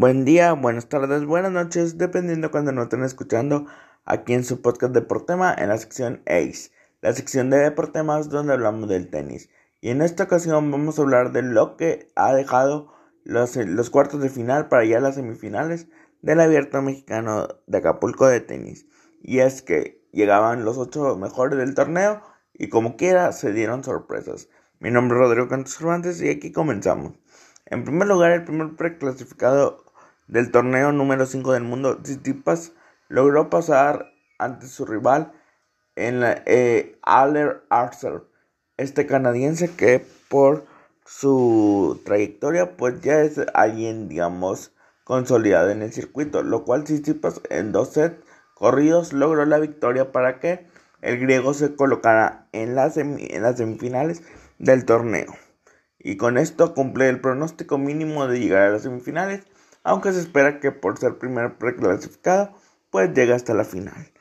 Buen día, buenas tardes, buenas noches, dependiendo cuando nos estén escuchando aquí en su podcast Deportema en la sección ACE, la sección de Deportemas donde hablamos del tenis. Y en esta ocasión vamos a hablar de lo que ha dejado los, los cuartos de final para ya las semifinales del abierto mexicano de Acapulco de tenis. Y es que llegaban los ocho mejores del torneo y como quiera se dieron sorpresas. Mi nombre es Rodrigo Cantos Cervantes y aquí comenzamos. En primer lugar, el primer preclasificado del torneo número 5 del mundo, Tsitsipas logró pasar ante su rival en la eh, Aller Arthur, este canadiense que por su trayectoria pues ya es alguien digamos consolidado en el circuito, lo cual Tsitsipas en dos sets corridos logró la victoria para que el griego se colocara en las, en las semifinales del torneo. Y con esto cumple el pronóstico mínimo de llegar a las semifinales aunque se espera que por ser primer preclasificado, pues llegue hasta la final.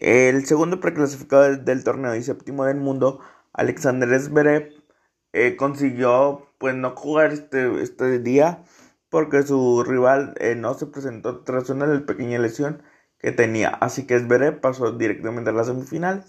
El segundo preclasificado del torneo y séptimo del mundo, Alexander Zverev, eh, consiguió pues no jugar este, este día porque su rival eh, no se presentó tras una pequeña lesión que tenía. Así que Zverev pasó directamente a la semifinal.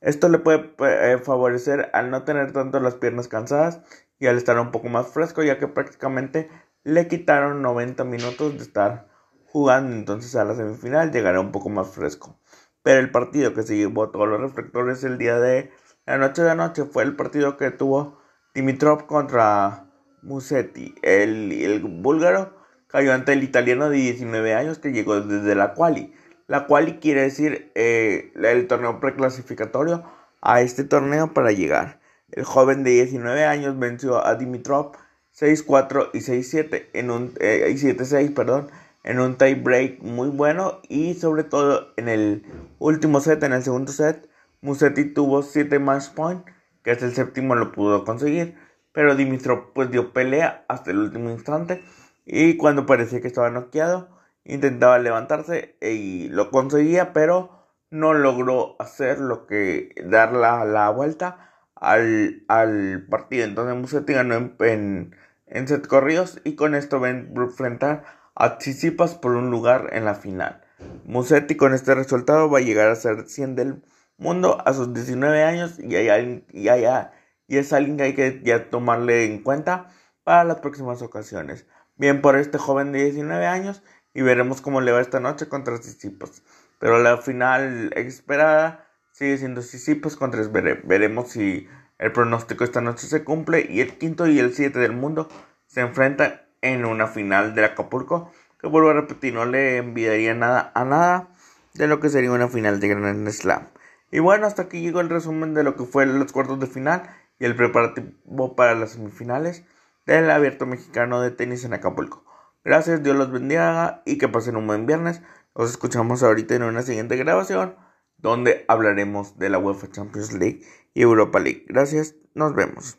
Esto le puede eh, favorecer al no tener tanto las piernas cansadas y al estar un poco más fresco, ya que prácticamente le quitaron 90 minutos de estar jugando, entonces a la semifinal llegará un poco más fresco. Pero el partido que se llevó todos los reflectores el día de la noche de anoche fue el partido que tuvo Dimitrov contra Musetti. El, el búlgaro cayó ante el italiano de 19 años que llegó desde la quali. La quali quiere decir eh, el torneo preclasificatorio a este torneo para llegar. El joven de 19 años venció a Dimitrov 6-4 y 6-7 en un eh, 7-6, perdón, en un tie break muy bueno y sobre todo en el último set, en el segundo set, Musetti tuvo 7 match point, que es el séptimo lo pudo conseguir, pero Dimitrov pues dio pelea hasta el último instante y cuando parecía que estaba noqueado, intentaba levantarse y lo conseguía, pero no logró hacer lo que dar la, la vuelta al, al partido. Entonces Musetti ganó en en set corridos y con esto ven enfrentar a Tsitsipas por un lugar en la final. Musetti con este resultado va a llegar a ser 100 del mundo a sus 19 años y, hay, y, es alguien que hay que tomarle en cuenta para las próximas ocasiones. Bien por este joven de 19 años y veremos cómo le va esta noche contra Tsitsipas. Pero la final esperada sigue siendo Tsitsipas contra Zverev. Veremos si el pronóstico esta noche se cumple y el quinto y el siete del mundo se enfrentan en una final del Acapulco que vuelvo a repetir no le enviaría nada a nada de lo que sería una final de Grand Slam. Y bueno, hasta aquí llegó el resumen de lo que fue los cuartos de final y el preparativo para las semifinales del Abierto Mexicano de Tenis en Acapulco. Gracias, Dios los bendiga y que pasen un buen viernes. Nos escuchamos ahorita en una siguiente grabación donde hablaremos de la UEFA Champions League y Europa League. Gracias, nos vemos.